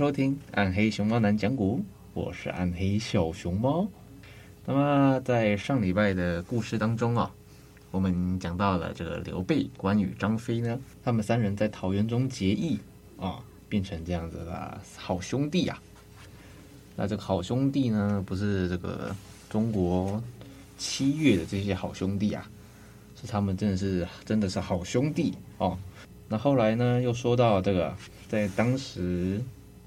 收听《暗黑熊猫男讲古》，我是暗黑小熊猫。那么在上礼拜的故事当中啊，我们讲到了这个刘备、关羽、张飞呢，他们三人在桃园中结义啊，变成这样子的好兄弟啊。那这个好兄弟呢，不是这个中国七月的这些好兄弟啊，是他们真的是真的是好兄弟哦。那后来呢，又说到这个在当时。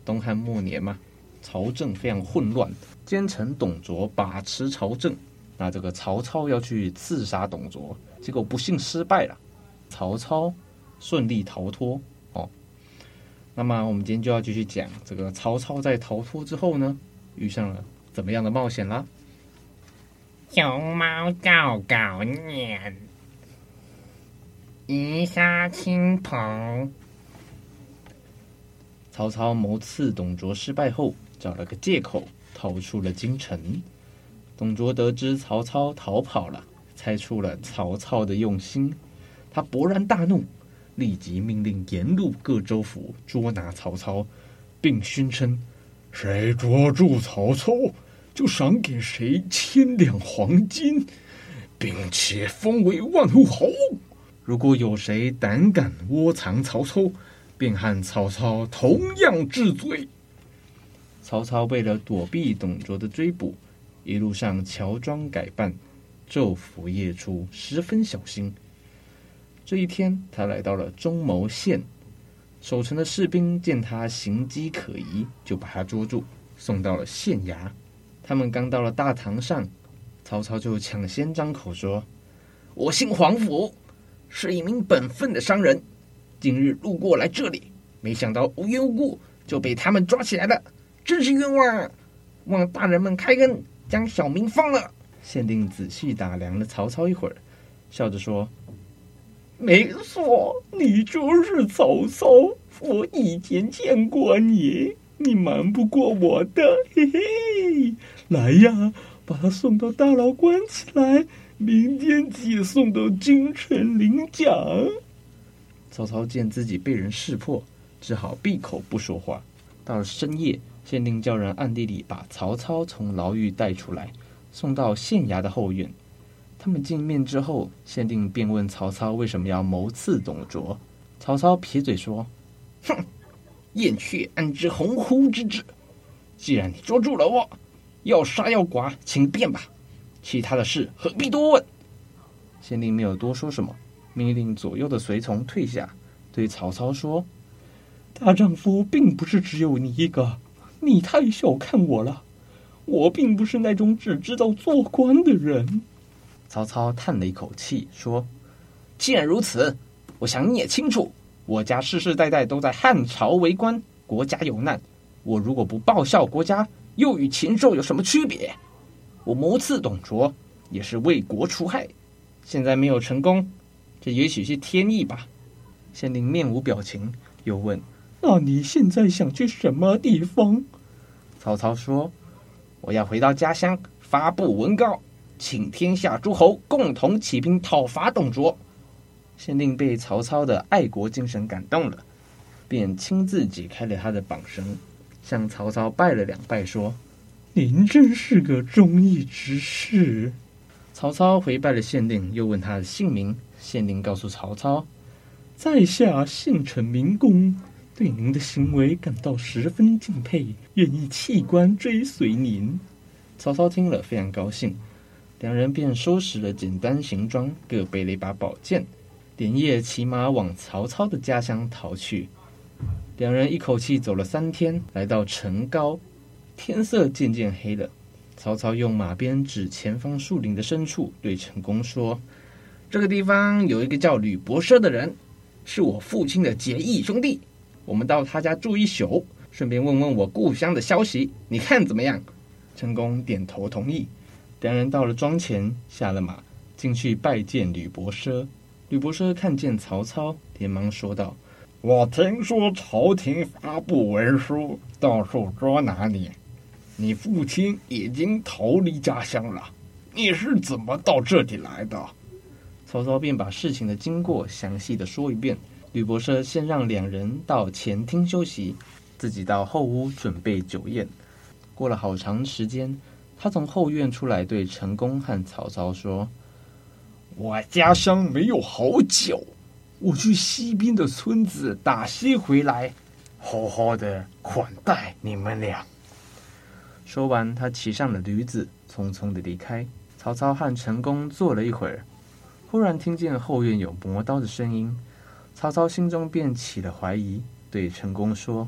东汉末年嘛，朝政非常混乱，奸臣董卓把持朝政。那这个曹操要去刺杀董卓，结果不幸失败了，曹操顺利逃脱。哦，那么我们今天就要继续讲这个曹操在逃脱之后呢，遇上了怎么样的冒险啦？熊猫告告念，一杀亲朋。曹操谋刺董卓失败后，找了个借口逃出了京城。董卓得知曹操逃跑了，猜出了曹操的用心，他勃然大怒，立即命令沿路各州府捉拿曹操，并宣称：谁捉住曹操，就赏给谁千两黄金，并且封为万户侯。如果有谁胆敢窝藏曹操，便和曹操同样治罪。曹操为了躲避董卓的追捕，一路上乔装改扮，昼伏夜出，十分小心。这一天，他来到了中牟县，守城的士兵见他行迹可疑，就把他捉住，送到了县衙。他们刚到了大堂上，曹操就抢先张口说：“我姓黄甫，是一名本分的商人。”今日路过来这里，没想到无缘无故就被他们抓起来了，真是冤枉！望大人们开恩，将小民放了。县令仔细打量了曹操一会儿，笑着说：“没错，你就是曹操。我以前见过你，你瞒不过我的。嘿嘿，来呀，把他送到大牢关起来，明天接送到京城领奖。”曹操见自己被人识破，只好闭口不说话。到了深夜，县令叫人暗地里把曹操从牢狱带出来，送到县衙的后院。他们见面之后，县令便问曹操为什么要谋刺董卓。曹操撇嘴说：“哼，燕雀安知鸿鹄之志？既然你捉住了我，要杀要剐，请便吧。其他的事何必多问。”县令没有多说什么。命令左右的随从退下，对曹操说：“大丈夫并不是只有你一个，你太小看我了。我并不是那种只知道做官的人。”曹操叹了一口气，说：“既然如此，我想你也清楚，我家世世代代都在汉朝为官，国家有难，我如果不报效国家，又与禽兽有什么区别？我谋刺董卓，也是为国除害，现在没有成功。”这也许是天意吧。县令面无表情，又问：“那你现在想去什么地方？”曹操说：“我要回到家乡，发布文告，请天下诸侯共同起兵讨伐董卓。”县令被曹操的爱国精神感动了，便亲自解开了他的绑绳，向曹操拜了两拜，说：“您真是个忠义之士。”曹操回拜了县令，又问他的姓名。县令告诉曹操：“在下姓陈名公，对您的行为感到十分敬佩，愿意弃官追随您。”曹操听了非常高兴，两人便收拾了简单行装，各背了一把宝剑，连夜骑马往曹操的家乡逃去。两人一口气走了三天，来到城高，天色渐渐黑了。曹操用马鞭指前方树林的深处，对陈宫说：“这个地方有一个叫吕伯奢的人，是我父亲的结义兄弟。我们到他家住一宿，顺便问问我故乡的消息，你看怎么样？”陈宫点头同意。两人到了庄前，下了马，进去拜见吕伯奢。吕伯奢看见曹操，连忙说道：“我听说朝廷发布文书，到处捉拿你。”你父亲已经逃离家乡了，你是怎么到这里来的？曹操便把事情的经过详细的说一遍。吕伯奢先让两人到前厅休息，自己到后屋准备酒宴。过了好长时间，他从后院出来，对陈宫和曹操说：“我家乡没有好酒，我去西边的村子打些回来，好好的款待你们俩。”说完，他骑上了驴子，匆匆的离开。曹操和陈宫坐了一会儿，忽然听见后院有磨刀的声音，曹操心中便起了怀疑，对陈宫说：“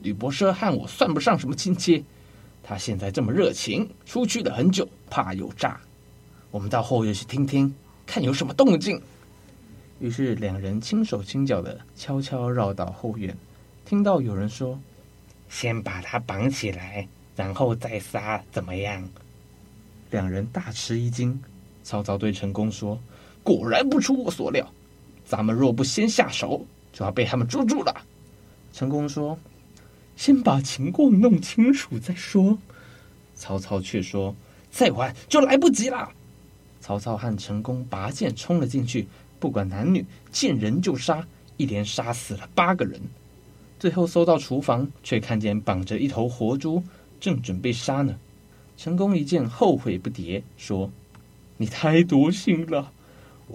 吕伯奢和我算不上什么亲戚，他现在这么热情，出去了很久，怕有诈。我们到后院去听听，看有什么动静。”于是两人轻手轻脚的悄悄绕到后院，听到有人说：“先把他绑起来。”然后再杀，怎么样？两人大吃一惊。曹操对陈宫说：“果然不出我所料，咱们若不先下手，就要被他们捉住了。”陈宫说：“先把情况弄清楚再说。”曹操却说：“再晚就来不及了。”曹操和陈宫拔剑冲了进去，不管男女，见人就杀，一连杀死了八个人。最后搜到厨房，却看见绑着一头活猪。正准备杀呢，陈宫一见后悔不迭，说：“你太多心了，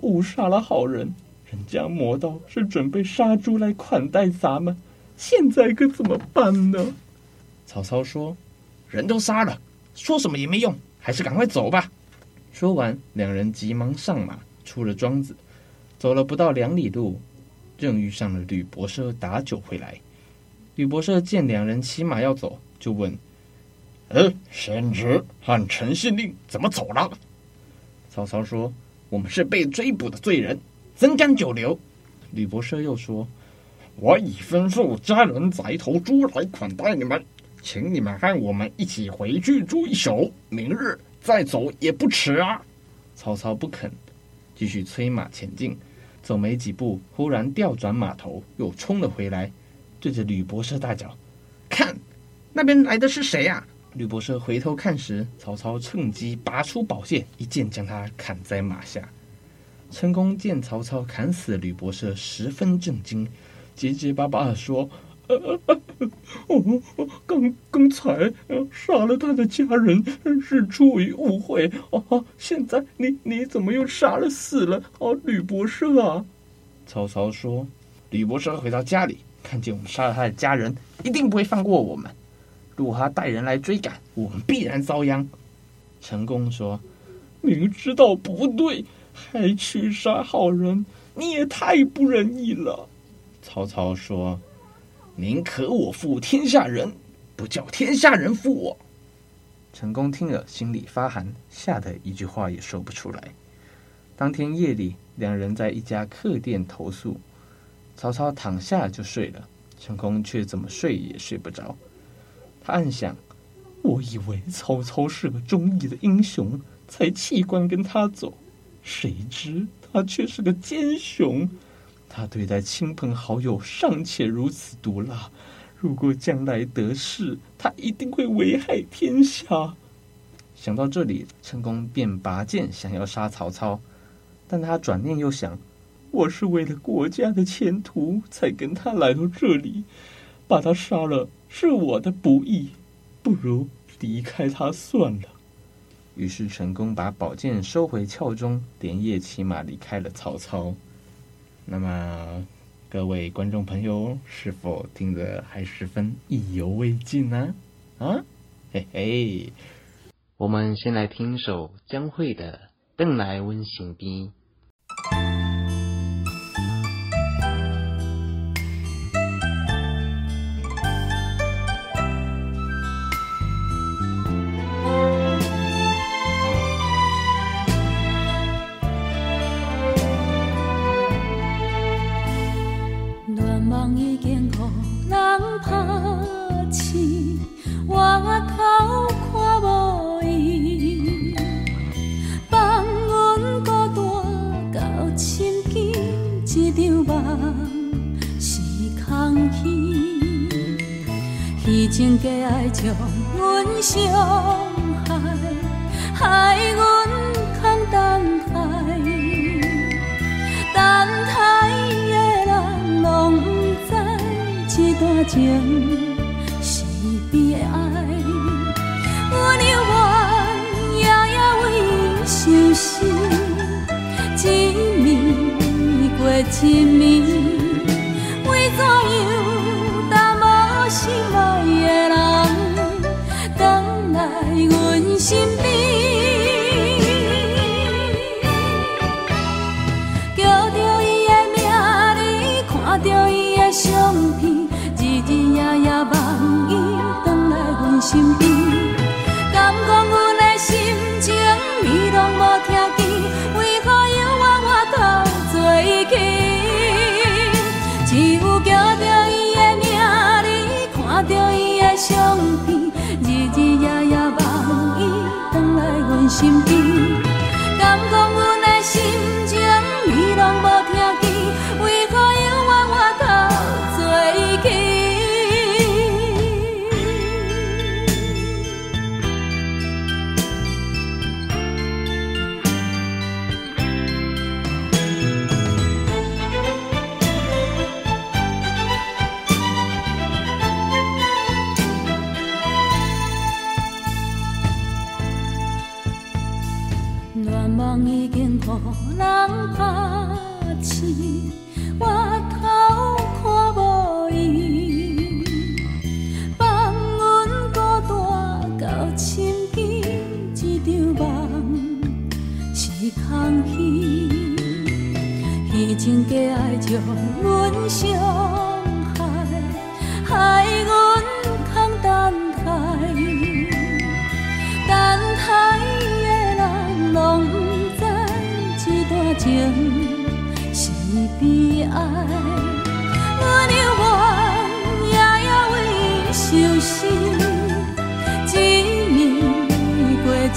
误杀了好人。人家磨刀是准备杀猪来款待咱们，现在可怎么办呢？”曹操说：“人都杀了，说什么也没用，还是赶快走吧。”说完，两人急忙上马，出了庄子，走了不到两里路，正遇上了吕伯奢打酒回来。吕伯奢见两人骑马要走，就问。呃，先知和陈县令怎么走了？曹操说：“我们是被追捕的罪人，怎敢久留？”吕伯奢又说：“我已吩咐家人宰一头猪来款待你们，请你们和我们一起回去住一宿，明日再走也不迟啊。”曹操不肯，继续催马前进。走没几步，忽然调转马头，又冲了回来，对着吕伯奢大叫：“看，那边来的是谁呀？”吕伯奢回头看时，曹操趁机拔出宝剑，一剑将他砍在马下。陈宫见曹操砍死吕伯奢，十分震惊，结结巴巴地说：“呃呃呃、我刚刚才杀了他的家人，是出于误会。哦，现在你你怎么又杀了死了？哦，吕伯奢啊！”曹操说：“吕伯奢回到家里，看见我们杀了他的家人，一定不会放过我们。”如果他带人来追赶，我们必然遭殃。陈宫说：“明知道不对，还去杀好人，你也太不仁义了。”曹操说：“宁可我负天下人，不叫天下人负我。”陈宫听了，心里发寒，吓得一句话也说不出来。当天夜里，两人在一家客店投宿，曹操躺下就睡了，陈宫却怎么睡也睡不着。他暗想：“我以为曹操是个忠义的英雄，才弃官跟他走，谁知他却是个奸雄。他对待亲朋好友尚且如此毒辣，如果将来得势，他一定会危害天下。”想到这里，陈宫便拔剑想要杀曹操，但他转念又想：“我是为了国家的前途才跟他来到这里，把他杀了。”是我的不义，不如离开他算了。于是成功把宝剑收回鞘中，连夜骑马离开了曹操。那么，各位观众朋友，是否听得还十分意犹未尽呢？啊，嘿嘿，我们先来听一首江蕙的《邓来温行边》。已经予人拍醒，我头看无伊，放阮孤单到深更，一场梦是空虚。虚情假爱将阮伤害，害阮空等。情是变的爱，我犹原夜夜为伊相思，一暝过一暝，来阮身边。敢讲阮的心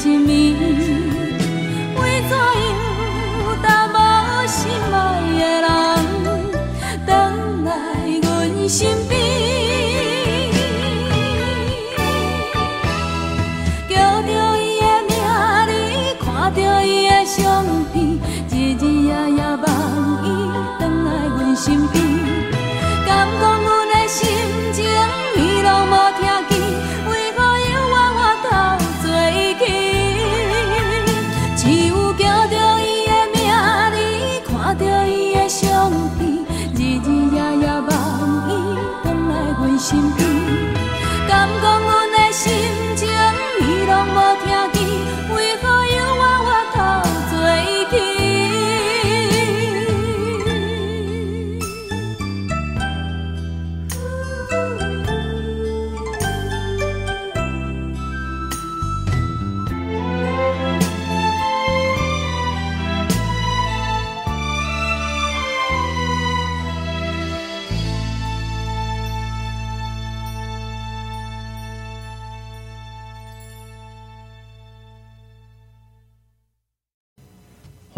一暝，为怎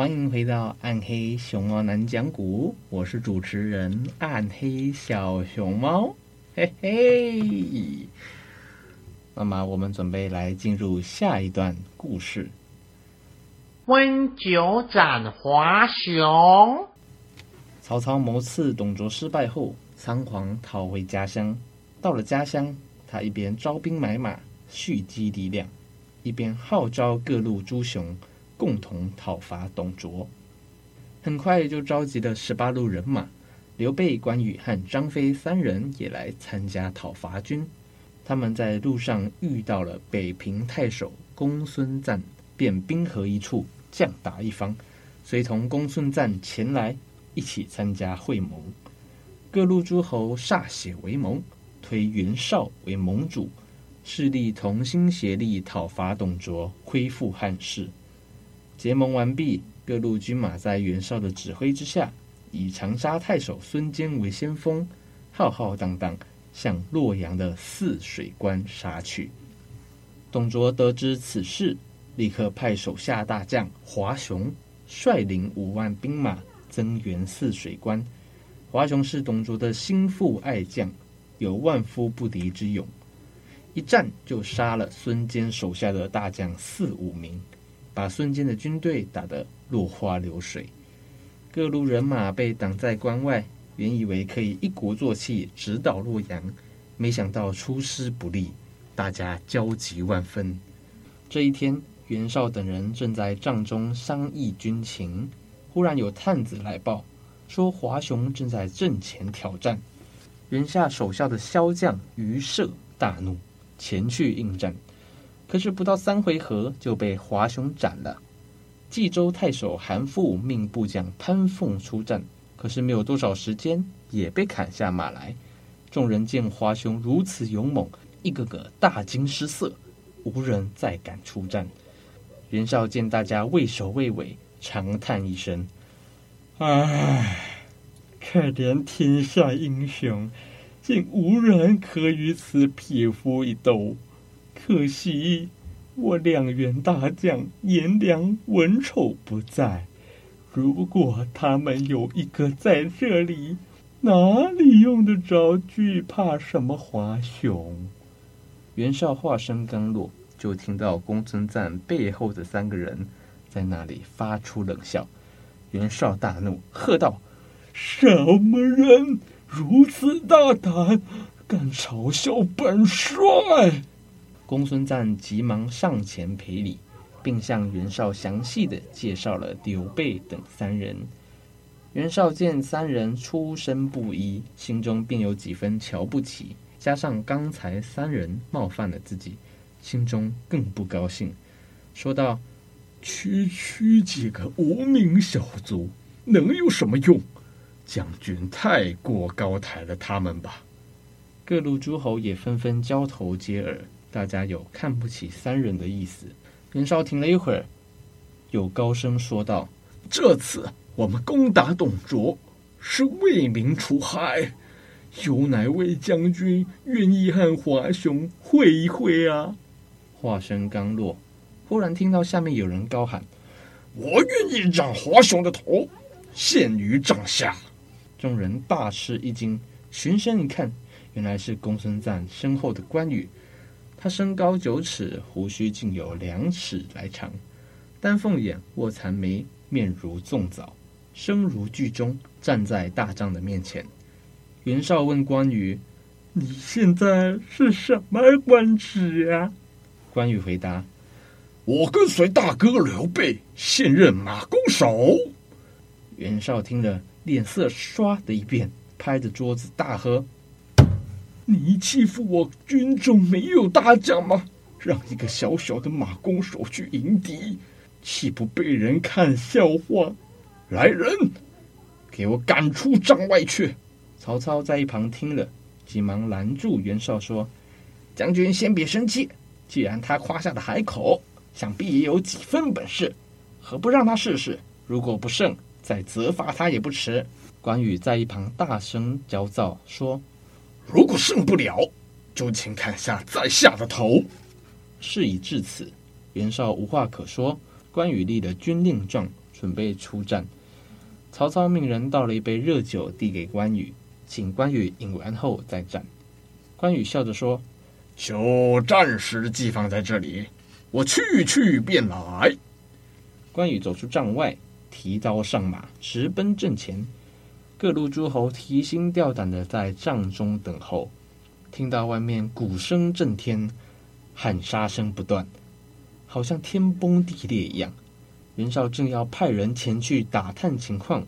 欢迎回到暗黑熊猫男讲古，我是主持人暗黑小熊猫，嘿嘿。那么我们准备来进入下一段故事。温酒斩华雄。曹操谋刺董卓失败后，仓皇逃回家乡。到了家乡，他一边招兵买马，蓄积力量，一边号召各路诸雄共同讨伐董卓。很快就召集了十八路人马，刘备、关羽和张飞三人也来参加讨伐军。他们在路上遇到了北平太守公孙瓒，便兵合一处，将打一方，随同公孙瓒前来一起参加会盟。各路诸侯歃血为盟，推袁绍为盟主，势力同心协力讨伐董卓，恢复汉室。结盟完毕，各路军马在袁绍的指挥之下，以长沙太守孙坚为先锋，浩浩荡荡。向洛阳的汜水关杀去。董卓得知此事，立刻派手下大将华雄率领五万兵马增援汜水关。华雄是董卓的心腹爱将，有万夫不敌之勇，一战就杀了孙坚手下的大将四五名，把孙坚的军队打得落花流水。各路人马被挡在关外。原以为可以一鼓作气直捣洛阳，没想到出师不利，大家焦急万分。这一天，袁绍等人正在帐中商议军情，忽然有探子来报，说华雄正在阵前挑战。袁绍手下的骁将于射大怒，前去应战，可是不到三回合就被华雄斩了。冀州太守韩馥命部将潘凤出战。可是没有多少时间，也被砍下马来。众人见华雄如此勇猛，一个个大惊失色，无人再敢出战。袁绍见大家畏首畏尾，长叹一声：“唉，可怜天下英雄，竟无人可与此匹夫一斗。可惜我两员大将颜良、文丑不在。”如果他们有一个在这里，哪里用得着惧怕什么华雄？袁绍话声刚落，就听到公孙瓒背后的三个人在那里发出冷笑。袁绍大怒，喝道：“什么人如此大胆，敢嘲笑本帅？”公孙瓒急忙上前赔礼。并向袁绍详细的介绍了刘备等三人。袁绍见三人出身不一，心中便有几分瞧不起。加上刚才三人冒犯了自己，心中更不高兴，说道：“区区几个无名小卒，能有什么用？将军太过高抬了他们吧。”各路诸侯也纷纷交头接耳，大家有看不起三人的意思。袁绍停了一会儿，又高声说道：“这次我们攻打董卓，是为民除害，有哪位将军愿意和华雄会一会啊？”话声刚落，忽然听到下面有人高喊：“我愿意斩华雄的头，献于帐下。”众人大吃一惊，循声一看，原来是公孙瓒身后的关羽。他身高九尺，胡须竟有两尺来长，丹凤眼，卧蚕眉，面如粽枣，声如巨钟，站在大帐的面前。袁绍问关羽：“你现在是什么官职呀？”关羽回答：“我跟随大哥刘备，现任马弓手。”袁绍听了，脸色唰的一变，拍着桌子大喝。你欺负我军中没有大将吗？让一个小小的马弓手去迎敌，岂不被人看笑话？来人，给我赶出帐外去！曹操在一旁听了，急忙拦住袁绍说：“将军先别生气，既然他夸下的海口，想必也有几分本事，何不让他试试？如果不胜，再责罚他也不迟。”关羽在一旁大声焦躁说。如果胜不了，就请砍下在下的头。事已至此，袁绍无话可说。关羽立了军令状，准备出战。曹操命人倒了一杯热酒递给关羽，请关羽饮完后再战。关羽笑着说：“就暂时寄放在这里，我去去便来。”关羽走出帐外，提刀上马，直奔阵前。各路诸侯提心吊胆的在帐中等候，听到外面鼓声震天，喊杀声不断。好像天崩地裂一样。袁绍正要派人前去打探情况，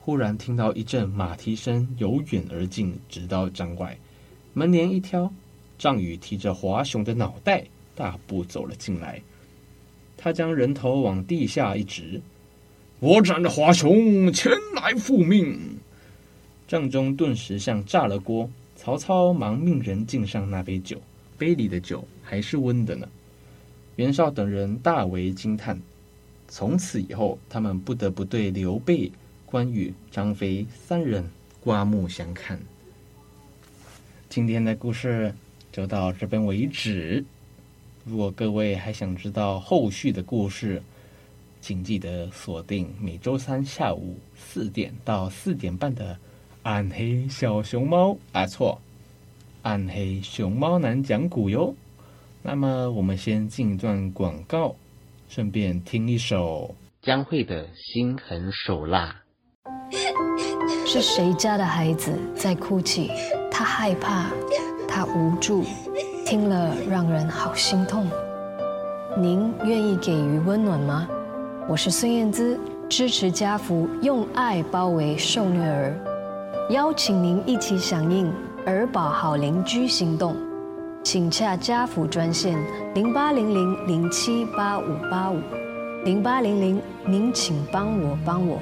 忽然听到一阵马蹄声由远而近，直到帐外。门帘一挑，帐羽提着华雄的脑袋，大步走了进来。他将人头往地下一指：“我斩了华雄，前来复命。”帐中顿时像炸了锅。曹操忙命人敬上那杯酒，杯里的酒还是温的呢。袁绍等人大为惊叹。从此以后，他们不得不对刘备、关羽、张飞三人刮目相看。今天的故事就到这边为止。如果各位还想知道后续的故事，请记得锁定每周三下午四点到四点半的。暗黑小熊猫啊，错，暗黑熊猫男讲古哟。那么我们先进一段广告，顺便听一首江蕙的心狠手辣。是谁家的孩子在哭泣？他害怕，他无助，听了让人好心痛。您愿意给予温暖吗？我是孙燕姿，支持家福，用爱包围受虐儿。邀请您一起响应儿保好邻居行动，请洽家福专线零八零零零七八五八五零八零零，您请帮我帮我。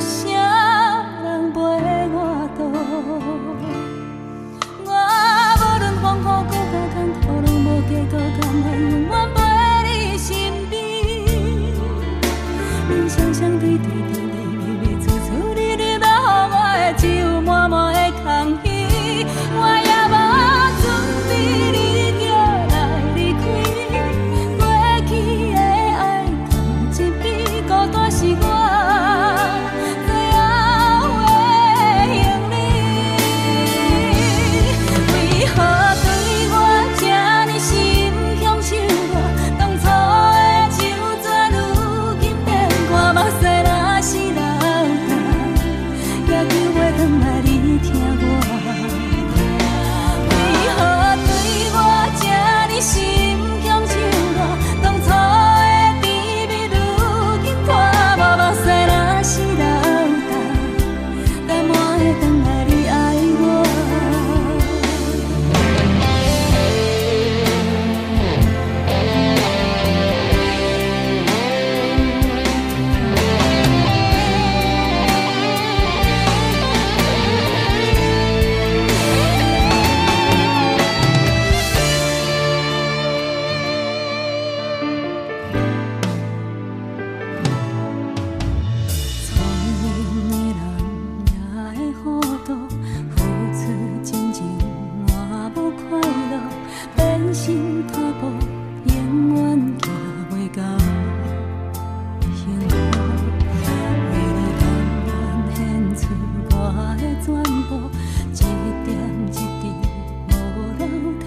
想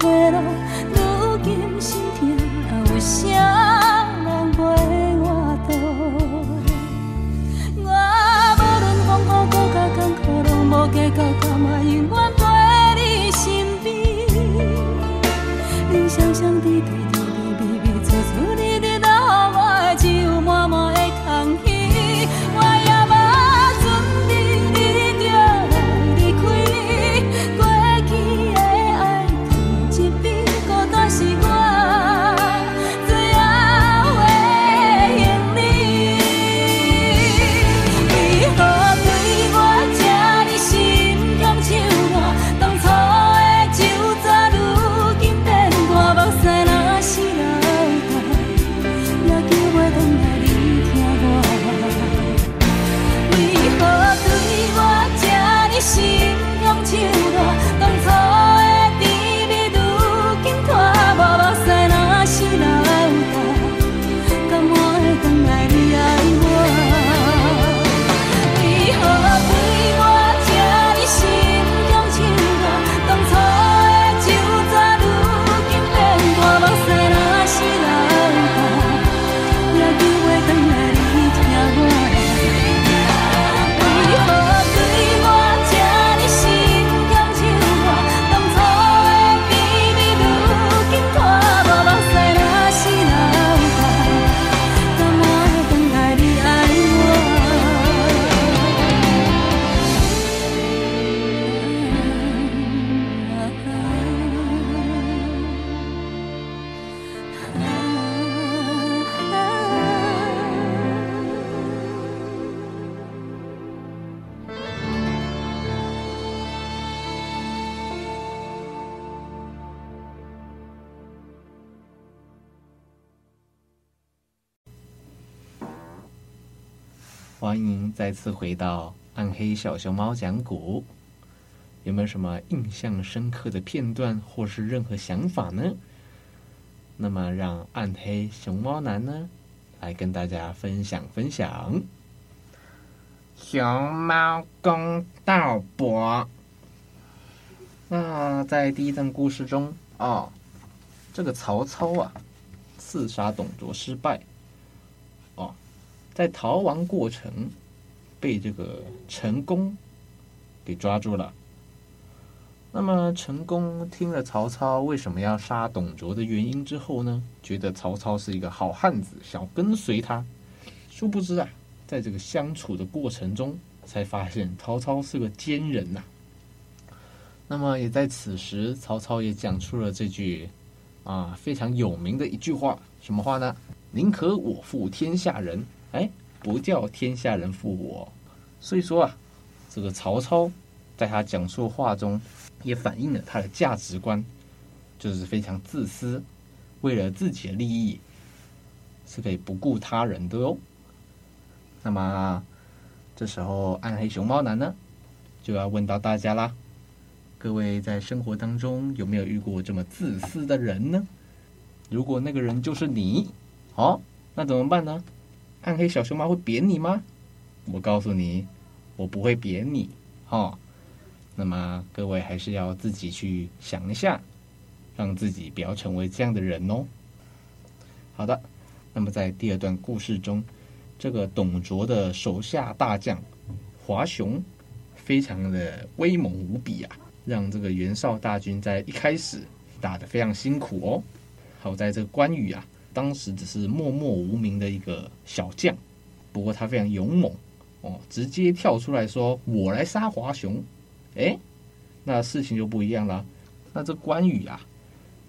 said 欢迎再次回到暗黑小熊猫讲古。有没有什么印象深刻的片段，或是任何想法呢？那么让暗黑熊猫男呢来跟大家分享分享。熊猫公道伯。那在第一段故事中哦，这个曹操啊，刺杀董卓失败，哦，在逃亡过程被这个陈宫给抓住了。那么陈宫听了曹操为什么要杀董卓的原因之后呢，觉得曹操是一个好汉子，想跟随他。殊不知啊，在这个相处的过程中，才发现曹操是个奸人呐、那么也在此时，曹操也讲出了这句啊非常有名的一句话，什么话呢？宁可我负天下人，哎，不叫天下人负我。所以说啊，这个曹操在他讲述话中，也反映了他的价值观，就是非常自私，为了自己的利益，是可以不顾他人的哟。那么这时候，暗黑熊猫男呢，就要问到大家啦。各位在生活当中有没有遇过这么自私的人呢？如果那个人就是你，哦，那怎么办呢？暗黑小熊猫会扁你吗？我告诉你，我不会扁你，哦。那么各位还是要自己去想一下，让自己不要成为这样的人哦。好的，那么在第二段故事中，这个董卓的手下大将华雄，非常的威猛无比啊。让这个袁绍大军在一开始打得非常辛苦哦。好在这个关羽啊，当时只是默默无名的一个小将，不过他非常勇猛哦，直接跳出来说：“我来杀华雄。”哎，那事情就不一样了。那这关羽啊，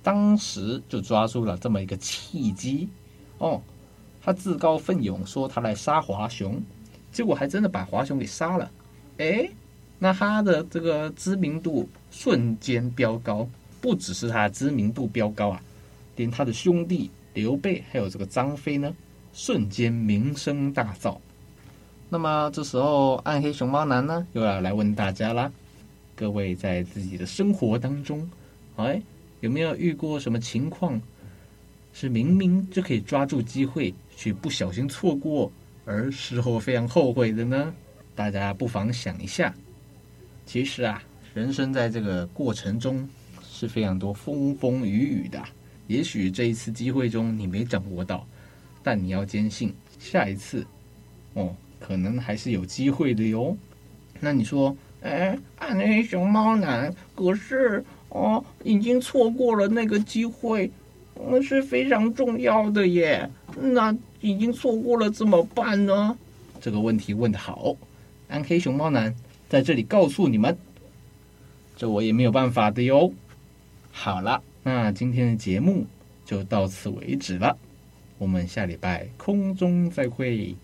当时就抓住了这么一个契机哦，他自告奋勇说他来杀华雄，结果还真的把华雄给杀了。哎。那他的这个知名度瞬间飙高，不只是他知名度飙高啊，连他的兄弟刘备还有这个张飞呢，瞬间名声大噪。那么这时候，暗黑熊猫男呢又要来问大家啦：各位在自己的生活当中，哎，有没有遇过什么情况，是明明就可以抓住机会，却不小心错过，而事后非常后悔的呢？大家不妨想一下。其实啊，人生在这个过程中是非常多风风雨雨的。也许这一次机会中你没掌握到，但你要坚信，下一次哦，可能还是有机会的哟。那你说，哎，暗黑熊猫男，可是哦，已经错过了那个机会，那是非常重要的耶。那已经错过了怎么办呢？这个问题问得好，暗黑熊猫男。在这里告诉你们，这我也没有办法的哟。好了，那今天的节目就到此为止了，我们下礼拜空中再会。